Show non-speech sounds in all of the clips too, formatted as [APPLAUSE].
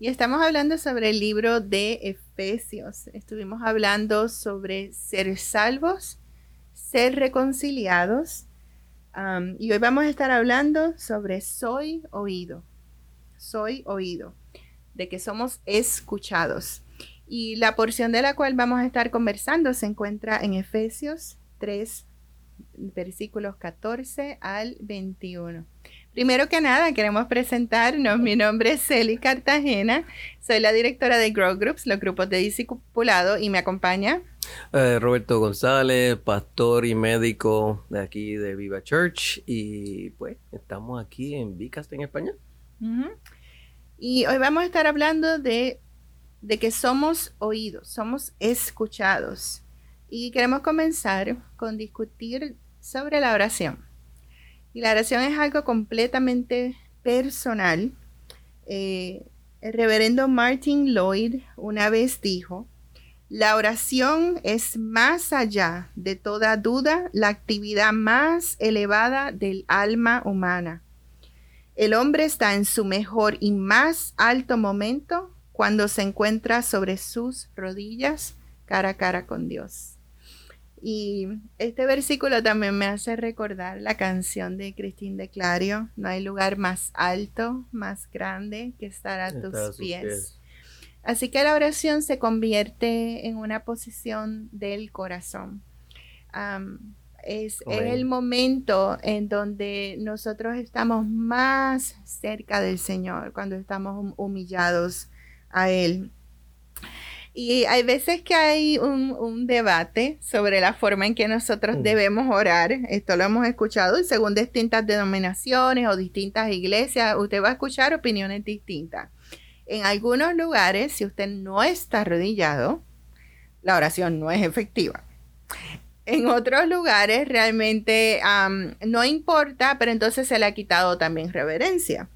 y estamos hablando sobre el libro de Efesios. Estuvimos hablando sobre ser salvos, ser reconciliados y hoy vamos a estar hablando sobre soy oído, soy oído, de que somos escuchados. Y la porción de la cual vamos a estar conversando se encuentra en Efesios 3, versículos 14 al 21. Primero que nada, queremos presentarnos. Mi nombre es Celi Cartagena. Soy la directora de Grow Groups, los grupos de discipulado, y me acompaña. Eh, Roberto González, pastor y médico de aquí de Viva Church. Y pues estamos aquí en Vicast en España. Y hoy vamos a estar hablando de, de que somos oídos, somos escuchados. Y queremos comenzar con discutir sobre la oración. Y la oración es algo completamente personal. Eh, el reverendo Martin Lloyd una vez dijo, la oración es más allá de toda duda la actividad más elevada del alma humana. El hombre está en su mejor y más alto momento cuando se encuentra sobre sus rodillas cara a cara con Dios. Y este versículo también me hace recordar la canción de Cristín de Clario, no hay lugar más alto, más grande que estar a tus pies. Así que la oración se convierte en una posición del corazón. es el momento en donde nosotros estamos más cerca del Señor, cuando estamos humillados a Él. Y hay veces que hay un, debate sobre la forma en que nosotros mm. debemos orar. Esto lo hemos escuchado y según distintas denominaciones o distintas iglesias, usted va a escuchar opiniones distintas. En algunos lugares, si usted no está arrodillado, la oración no es efectiva. En otros lugares realmente no importa, pero entonces se le ha quitado también reverencia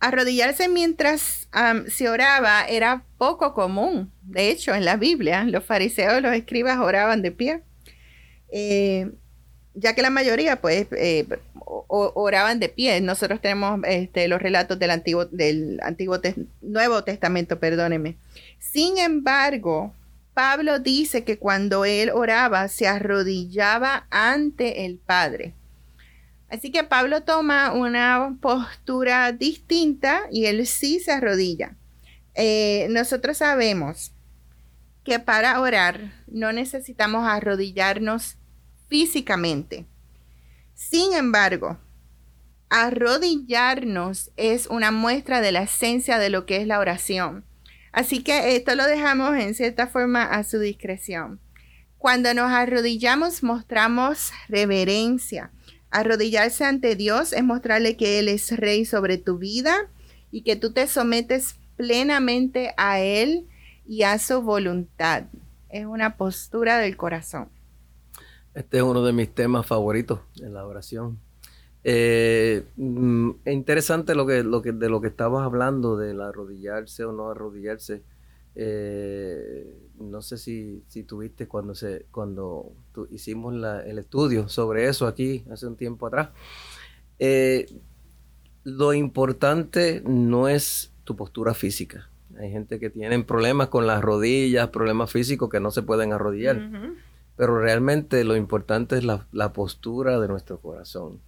arrodillarse mientras se oraba era poco común. De hecho, en la Biblia, los fariseos los escribas oraban de pie. Eh, ya que la mayoría, pues, eh, oraban de pie. Nosotros tenemos este, los relatos del Antiguo, del Antiguo Nuevo Testamento, perdóneme. Sin embargo, Pablo dice que cuando él oraba, se arrodillaba ante el Padre. Así que Pablo toma una postura distinta y él sí se arrodilla. Eh, nosotros sabemos que para orar no necesitamos arrodillarnos físicamente. Sin embargo, arrodillarnos es una muestra de la esencia de lo que es la oración. Así que esto lo dejamos en cierta forma a su discreción. Cuando nos arrodillamos mostramos reverencia Arrodillarse ante Dios es mostrarle que Él es rey sobre tu vida y que tú te sometes plenamente a Él y a su voluntad. Es una postura del corazón. Este es uno de mis temas favoritos en la oración. Eh, mm, es interesante lo que, lo que, de lo que estabas hablando, del arrodillarse o no arrodillarse. Eh, no sé si, si tuviste cuando, se, cuando hicimos el estudio sobre eso aquí hace un tiempo atrás. Eh, lo importante no es tu postura física. Hay gente que tiene problemas con las rodillas, problemas físicos que no se pueden arrodillar. Pero realmente lo importante es la, la postura de nuestro corazón.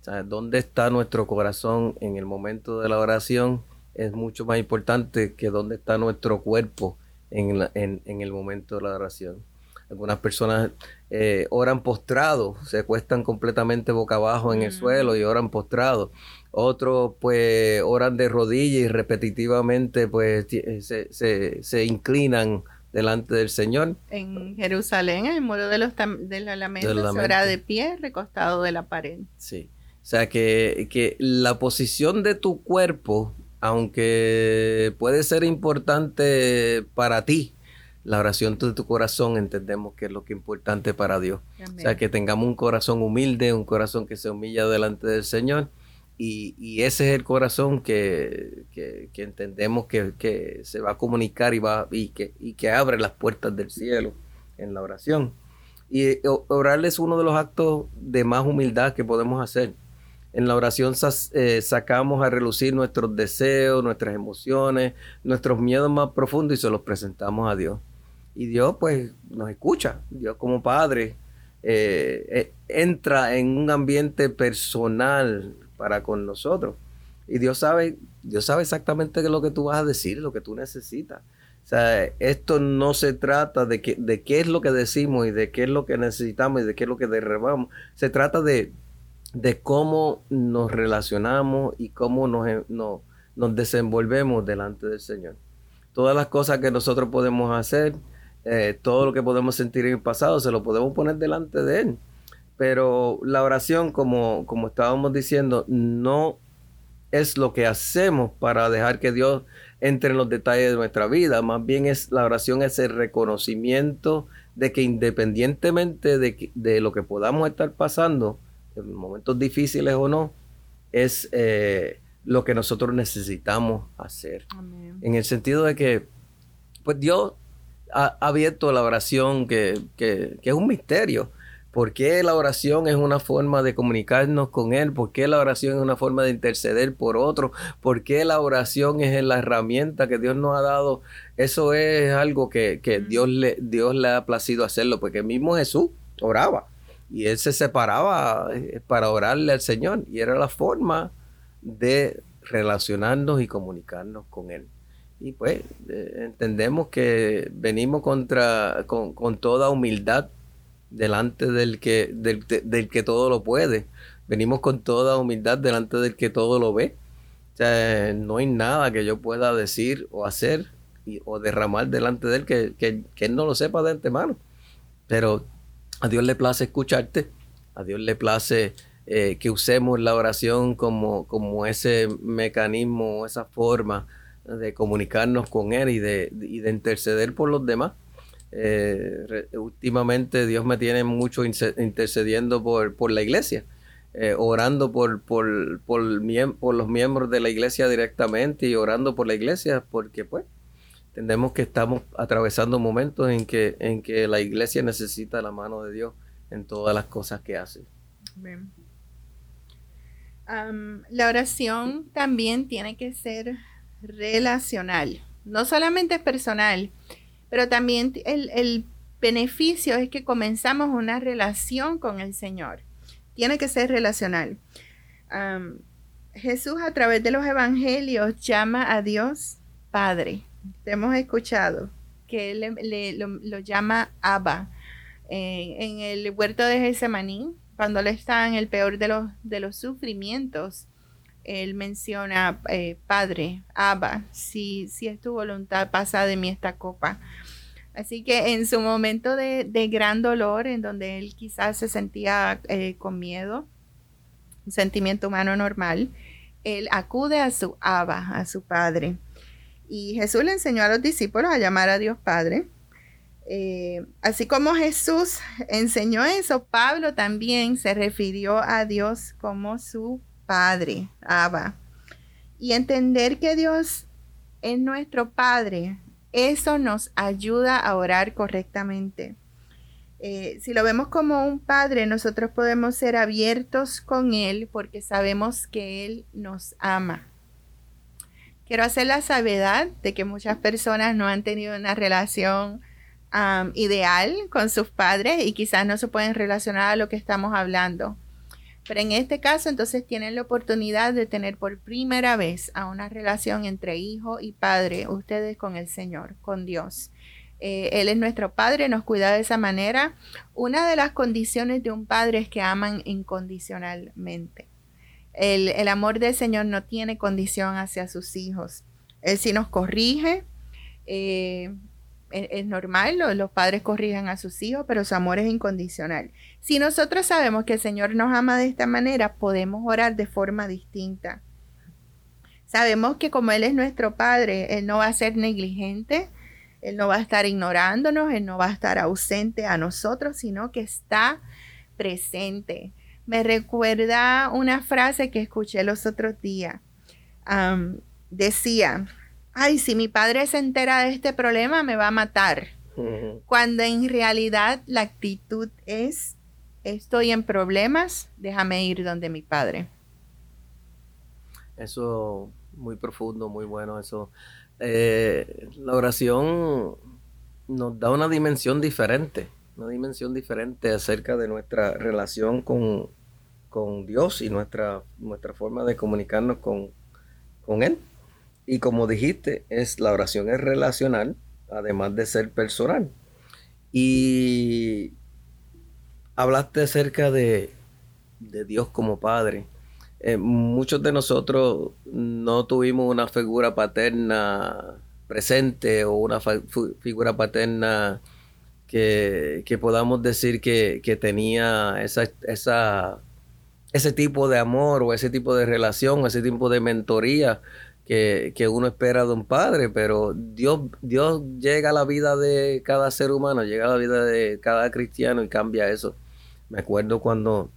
O sea, ¿dónde está nuestro corazón en el momento de la oración? Es mucho más importante que dónde está nuestro cuerpo en, el momento de la oración. Algunas personas eh, oran postrados, se cuestan completamente boca abajo en el suelo y oran postrados. Otros pues oran de rodillas y repetitivamente pues se, inclinan delante del Señor. En Jerusalén, en el muro de los de la lamento, se ora de pie, recostado de la pared. Sí. O sea que, que la posición de tu cuerpo aunque puede ser importante para ti, la oración de tu corazón entendemos que es lo que es importante para Dios. O sea, que tengamos un corazón humilde, un corazón que se humilla delante del Señor. Y, ese es el corazón que, entendemos que, se va a comunicar y, va, y, que, y que abre las puertas del cielo en la oración. Y eh, orar es uno de los actos de más humildad que podemos hacer. En la oración eh, sacamos a relucir nuestros deseos, nuestras emociones, nuestros miedos más profundos y se los presentamos a Dios. Y Dios pues nos escucha. Dios como Padre eh, entra en un ambiente personal para con nosotros. Y Dios sabe, Dios sabe exactamente lo que tú vas a decir, lo que tú necesitas. O sea, esto no se trata de, de qué es lo que decimos y de qué es lo que necesitamos y de qué es lo que derribamos. Se trata de, de cómo nos relacionamos y cómo nos, nos, desenvolvemos delante del Señor. Todas las cosas que nosotros podemos hacer, eh, todo lo que podemos sentir en el pasado, se lo podemos poner delante de Él. Pero la oración, como, como estábamos diciendo, no es lo que hacemos para dejar que Dios entre en los detalles de nuestra vida. Más bien es la oración es el reconocimiento de que independientemente de, de lo que podamos estar pasando, en momentos difíciles o no, es eh, lo que nosotros necesitamos hacer. En el sentido de que, pues Dios ha, abierto la oración que, que, que es un misterio. ¿Por qué la oración es una forma de comunicarnos con Él? ¿Por qué la oración es una forma de interceder por otro? ¿Por qué la oración es la herramienta que Dios nos ha dado? Eso es algo que, Dios, le, Dios le ha placido hacerlo, porque mismo Jesús oraba y Él se separaba eh, para orarle al Señor y era la forma de relacionarnos y comunicarnos con Él. Y pues eh, entendemos que venimos contra, con, con toda humildad delante del que, del, que todo lo puede. Venimos con toda humildad delante del que todo lo ve. O sea, no hay nada que yo pueda decir o hacer o derramar delante de él que, que, él no lo sepa de antemano. Pero a Dios le place escucharte, a Dios le place eh, que usemos la oración como, como ese mecanismo, esa forma de comunicarnos con Él y de, y de interceder por los demás. Eh, últimamente Dios me tiene mucho intercediendo por, por la iglesia, eh, orando por, por, por, los miembros de la iglesia directamente y orando por la iglesia porque pues entendemos que estamos atravesando momentos en que, en que la iglesia necesita la mano de Dios en todas las cosas que hace. la oración también tiene que ser relacional, no solamente personal, pero también el, beneficio es que comenzamos una relación con el Señor. Tiene que ser relacional. Jesús a través de los evangelios llama a Dios Padre. Hemos escuchado que Él lo, llama Abba. en el huerto de Getsemaní, cuando Él está en el peor de los, de los sufrimientos, Él menciona, eh, Padre, Abba, si, si es tu voluntad, pasa de mí esta copa. Así que en su momento de, gran dolor, en donde él quizás se sentía eh, con miedo, un sentimiento humano normal, él acude a su Abba, a su Padre. Y Jesús le enseñó a los discípulos a llamar a Dios Padre. Eh, así como Jesús enseñó eso, Pablo también se refirió a Dios como su Padre, Abba. Y entender que Dios es nuestro Padre eso nos ayuda a orar correctamente. Eh, si lo vemos como un padre, nosotros podemos ser abiertos con Él porque sabemos que Él nos ama. Quiero hacer la salvedad de que muchas personas no han tenido una relación ideal con sus padres y quizás no se pueden relacionar a lo que estamos hablando. Pero en este caso, entonces tienen la oportunidad de tener por primera vez a una relación entre hijo y padre, ustedes con el Señor, con Dios. Eh, él es nuestro Padre, nos cuida de esa manera. Una de las condiciones de un padre es que aman incondicionalmente. El, el amor del Señor no tiene condición hacia sus hijos. Él sí nos corrige, eh, es, normal, los, padres corrijan a sus hijos, pero su amor es incondicional. Si nosotros sabemos que el Señor nos ama de esta manera, podemos orar de forma distinta. Sabemos que como Él es nuestro Padre, Él no va a ser negligente, Él no va a estar ignorándonos, Él no va a estar ausente a nosotros, sino que está presente. Me recuerda una frase que escuché los otros días. decía, ay, si mi padre se entera de este problema, me va a matar. Cuando en realidad la actitud es, estoy en problemas, déjame ir donde mi padre. Eso muy profundo, muy bueno. Eso, eh, la oración nos da una dimensión diferente, una dimensión diferente acerca de nuestra relación con, con Dios y nuestra, nuestra forma de comunicarnos con, con Él. Y como dijiste, es la oración es relacional, además de ser personal. Y hablaste acerca de, Dios como Padre. Eh, muchos de nosotros no tuvimos una figura paterna presente o una figura paterna que, podamos decir que, tenía esa, ese tipo de amor o ese tipo de relación, ese tipo de mentoría que, uno espera de un padre, pero Dios, Dios llega a la vida de cada ser humano, llega a la vida de cada cristiano y cambia eso. Me acuerdo cuando,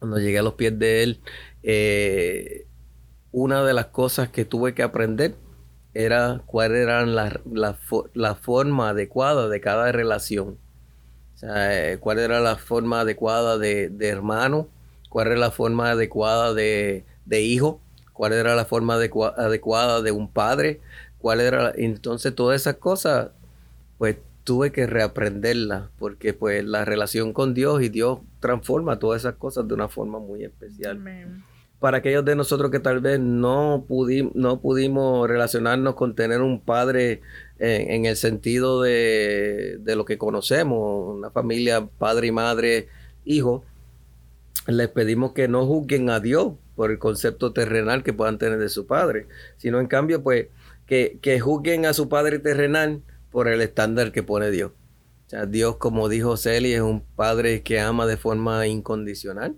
cuando llegué a los pies de Él, eh, una de las cosas que tuve que aprender era cuál era la, la, forma adecuada de cada relación. O sea, eh, cuál era la forma adecuada de, hermano, cuál era la forma adecuada de, de hijo, cuál era la forma adecuada de un padre, cuál era, entonces todas esas cosas, pues tuve que reaprenderlas, porque pues la relación con Dios y Dios transforma todas esas cosas de una forma muy especial. Para aquellos de nosotros que tal vez no, no pudimos relacionarnos con tener un padre en, el sentido de, de, lo que conocemos, una familia, padre y madre, hijo, les pedimos que no juzguen a Dios por el concepto terrenal que puedan tener de su padre, sino en cambio, pues, que, que juzguen a su padre terrenal por el estándar que pone Dios. O sea, Dios, como dijo Celi, es un padre que ama de forma incondicional,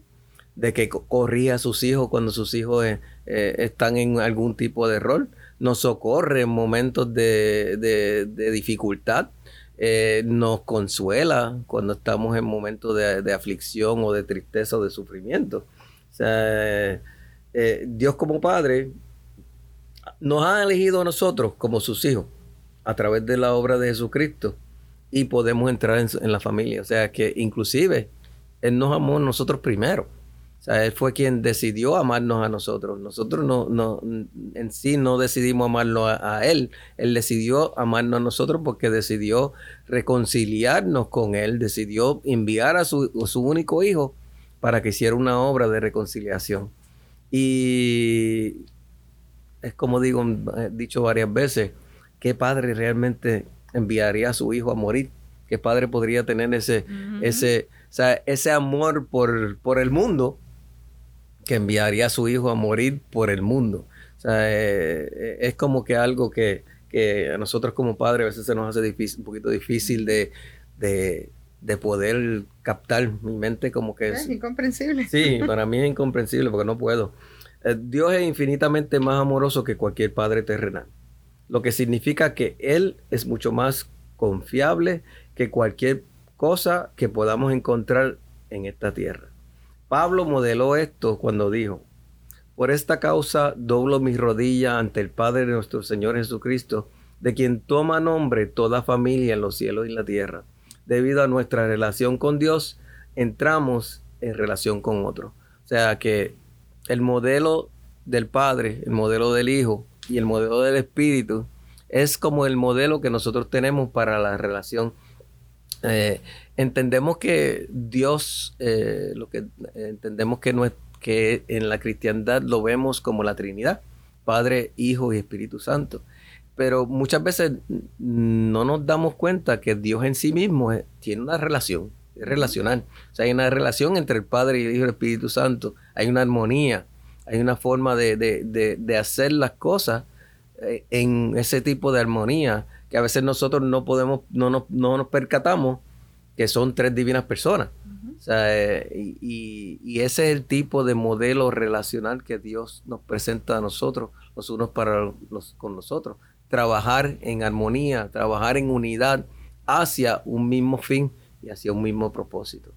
de que corría a sus hijos cuando sus hijos eh, eh, están en algún tipo de rol, nos socorre en momentos de, de, dificultad, eh, nos consuela cuando estamos en momentos de, de, aflicción o de tristeza o de sufrimiento. Dios como Padre nos ha elegido a nosotros como sus hijos a través de la obra de Jesucristo y podemos entrar en, la familia. O sea que inclusive Él nos amó a nosotros primero. O sea, Él fue quien decidió amarnos a nosotros. Nosotros no, no en sí no decidimos amarlo a, Él. Él decidió amarnos a nosotros porque decidió reconciliarnos con Él, decidió enviar a su, a su único hijo para que hiciera una obra de reconciliación. Y es como digo, he dicho varias veces, ¿qué padre realmente enviaría a su hijo a morir? ¿Qué padre podría tener ese, ese, ese amor por, por el mundo que enviaría a su hijo a morir por el mundo? O sea, eh, eh, es como que algo que, a nosotros como padres a veces se nos hace difícil, un poquito difícil de, de poder captar mi mente como que es... incomprensible. Sí, [LAUGHS] para mí es incomprensible porque no puedo. Eh, Dios es infinitamente más amoroso que cualquier padre terrenal, lo que significa que Él es mucho más confiable que cualquier cosa que podamos encontrar en esta tierra. Pablo modeló esto cuando dijo, por esta causa doblo mis rodillas ante el Padre de nuestro Señor Jesucristo, de quien toma nombre toda familia en los cielos y en la tierra debido a nuestra relación con Dios, entramos en relación con otro. O sea que el modelo del Padre, el modelo del Hijo y el modelo del Espíritu es como el modelo que nosotros tenemos para la relación. Eh, entendemos que Dios, eh, lo que entendemos que, no es, que en la cristiandad lo vemos como la Trinidad, Padre, Hijo y Espíritu Santo pero muchas veces no nos damos cuenta que Dios en sí mismo tiene una relación, es relacional. O sea, hay una relación entre el Padre y el Hijo y el Espíritu Santo, hay una armonía, hay una forma de, hacer las cosas eh, en ese tipo de armonía que a veces nosotros no podemos, no nos, no nos percatamos que son tres divinas personas. O Eh, y, ese es el tipo de modelo relacional que Dios nos presenta a nosotros, los unos para los con nosotros. Trabajar en armonía, trabajar en unidad hacia un mismo fin y hacia un mismo propósito.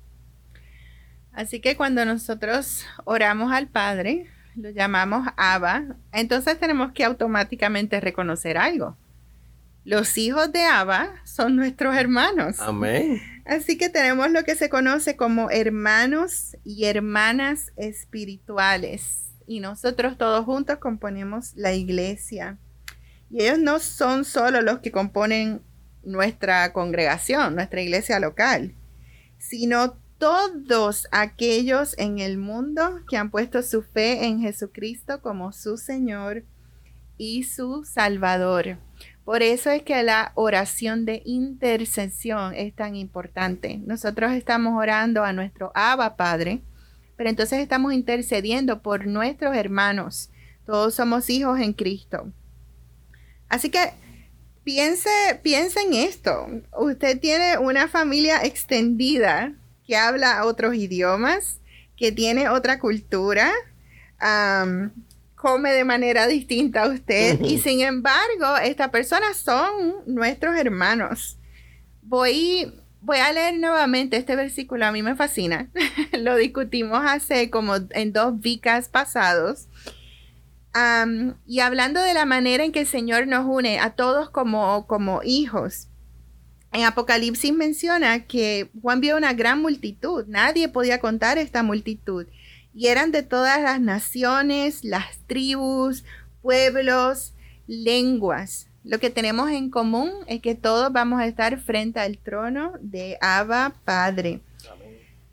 Así que cuando nosotros oramos al Padre, lo llamamos Abba, entonces tenemos que automáticamente reconocer algo. Los hijos de Abba son nuestros hermanos. Amén. Así que tenemos lo que se conoce como hermanos y hermanas espirituales. Y nosotros todos juntos componemos la iglesia. Y ellos no son solo los que componen nuestra congregación, nuestra iglesia local, sino todos aquellos en el mundo que han puesto su fe en Jesucristo como su Señor y su Salvador. Por eso es que la oración de intercesión es tan importante. Nosotros estamos orando a nuestro Abba Padre, pero entonces estamos intercediendo por nuestros hermanos. Todos somos hijos en Cristo. Así que piense, piense en esto. Usted tiene una familia extendida que habla otros idiomas, que tiene otra cultura come de manera distinta a usted [LAUGHS] y sin embargo, estas personas son nuestros hermanos. Voy, voy a leer nuevamente este versículo, a mí me fascina. [LAUGHS] Lo discutimos hace como en dos vicas pasados. y hablando de la manera en que el Señor nos une a todos como, como hijos. En Apocalipsis menciona que Juan vio una gran multitud, nadie podía contar esta multitud y eran de todas las naciones, las tribus, pueblos, lenguas. Lo que tenemos en común es que todos vamos a estar frente al trono de Abba Padre.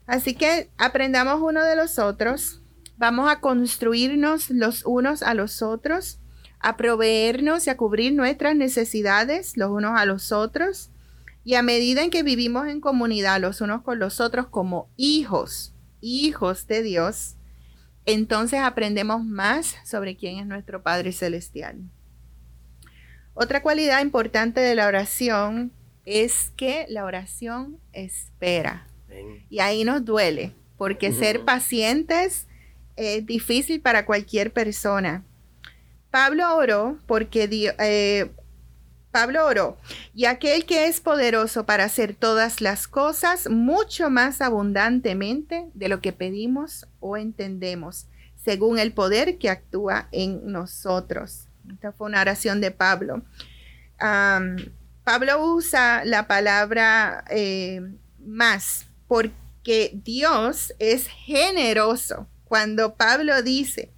Así que aprendamos uno de los otros, vamos a construirnos los unos a los otros, a proveernos y a cubrir nuestras necesidades los unos a los otros. Y a medida en que vivimos en comunidad los unos con los otros como hijos, hijos de Dios, entonces aprendemos más sobre quién es nuestro Padre Celestial. Otra cualidad importante de la oración es que la oración espera. Y ahí nos duele, porque ser pacientes es difícil para cualquier persona. Pablo oró porque Dios, eh, Pablo oró, y aquel que es poderoso para hacer todas las cosas mucho más abundantemente de lo que pedimos o entendemos, según el poder que actúa en nosotros. Esta fue una oración de Pablo. Pablo usa la palabra eh, más porque Dios es generoso. Cuando Pablo dice,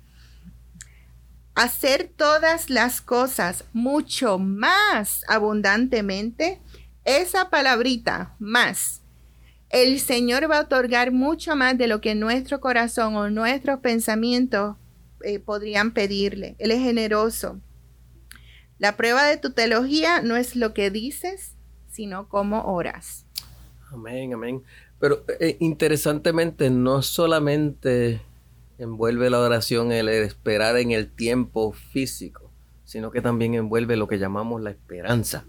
hacer todas las cosas mucho más abundantemente, esa palabrita más, el Señor va a otorgar mucho más de lo que nuestro corazón o nuestros pensamientos eh, podrían pedirle. Él es generoso. La prueba de tu teología no es lo que dices, sino cómo oras. Amén, amén. Pero eh, interesantemente, no solamente envuelve la oración el esperar en el tiempo físico, sino que también envuelve lo que llamamos la esperanza.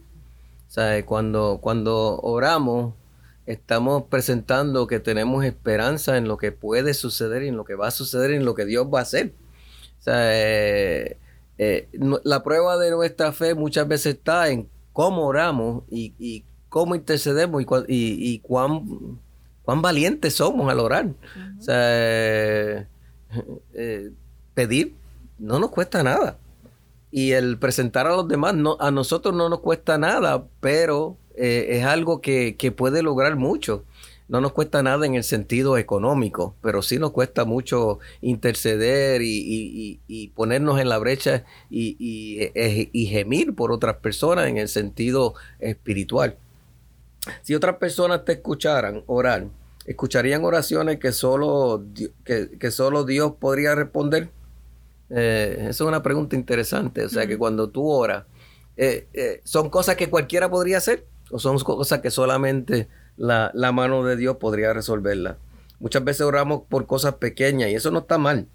O sea, cuando, cuando oramos, estamos presentando que tenemos esperanza en lo que puede suceder y en lo que va a suceder y en lo que Dios va a hacer. O sea, eh, eh, la prueba de nuestra fe muchas veces está en cómo oramos y, cómo intercedemos y, y, cuán, cuán valientes somos al orar. O sea, [LAUGHS] pedir no nos cuesta nada. Y el presentar a los demás, no, a nosotros no nos cuesta nada, pero eh, es algo que, puede lograr mucho. No nos cuesta nada en el sentido económico, pero sí nos cuesta mucho interceder y, ponernos en la brecha eh, y, gemir por otras personas en el sentido espiritual. Si otras personas te escucharan orar, ¿escucharían oraciones que solo, que, solo Dios podría responder? Eh, esa es una pregunta interesante. O sea, que cuando tú oras, eh, eh, ¿son cosas que cualquiera podría hacer? ¿O son cosas que solamente la, la mano de Dios podría resolverla? Muchas veces oramos por cosas pequeñas y eso no está mal.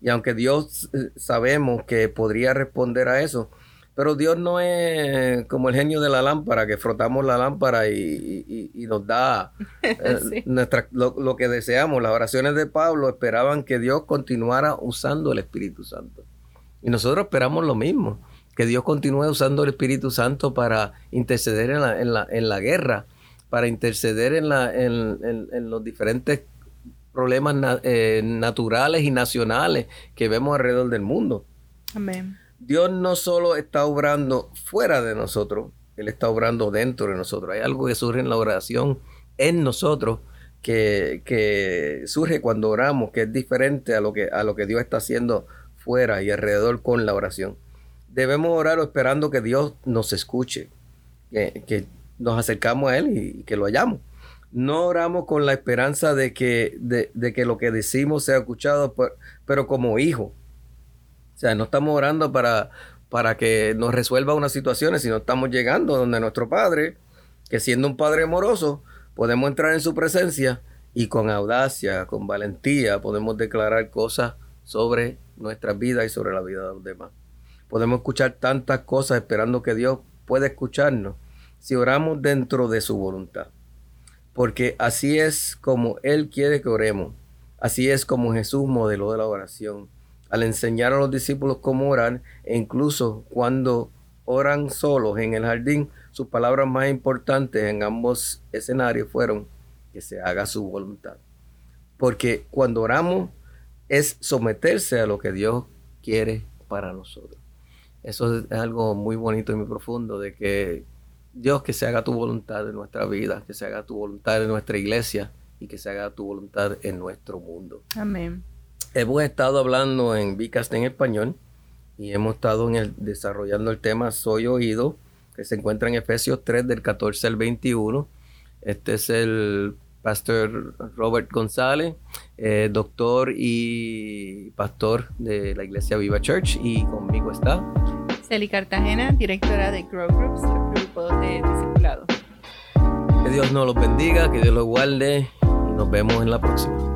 Y aunque Dios sabemos que podría responder a eso, Pero Dios no es como el genio de la lámpara, que frotamos la lámpara y, nos da [LAUGHS] eh, nuestra, lo, que deseamos. Las oraciones de Pablo esperaban que Dios continuara usando el Espíritu Santo. Y nosotros esperamos lo mismo, que Dios continúe usando el Espíritu Santo para interceder en la, en la, en la guerra, para interceder en, la, en, los diferentes problemas eh, naturales y nacionales que vemos alrededor del mundo. Amén. Dios no solo está obrando fuera de nosotros, Él está obrando dentro de nosotros. Hay algo que surge en la oración en nosotros que, surge cuando oramos, que es diferente a lo que, a lo que Dios está haciendo fuera y alrededor con la oración. Debemos orar esperando que Dios nos escuche, que, nos acercamos a Él y, que lo hallamos. No oramos con la esperanza de que, de, que lo que decimos sea escuchado, pero como hijo o sea, no estamos orando para, para que nos resuelva unas situaciones, sino estamos llegando donde nuestro Padre, que siendo un Padre amoroso, podemos entrar en su presencia y con audacia, con valentía, podemos declarar cosas sobre nuestra vida y sobre la vida de los demás. Podemos escuchar tantas cosas esperando que Dios pueda escucharnos si oramos dentro de su voluntad. Porque así es como Él quiere que oremos. Así es como Jesús modeló de la oración al enseñar a los discípulos cómo orar, e incluso cuando oran solos en el jardín, sus palabras más importantes en ambos escenarios fueron que se haga su voluntad. Porque cuando oramos es someterse a lo que Dios quiere para nosotros. Eso es algo muy bonito y muy profundo de que Dios que se haga tu voluntad en nuestra vida, que se haga tu voluntad en nuestra iglesia y que se haga tu voluntad en nuestro mundo. Amén hemos estado hablando en Vicast en español y hemos estado en el, desarrollando el tema Soy Oído, que se encuentra en Efesios 3 del 14 al 21. Este es el pastor Robert González, eh, doctor y pastor de la Iglesia Viva Church y conmigo está Celi Cartagena, directora de Grow Groups, grupo de discipulado. Que Dios nos los bendiga, que Dios los guarde y nos vemos en la próxima.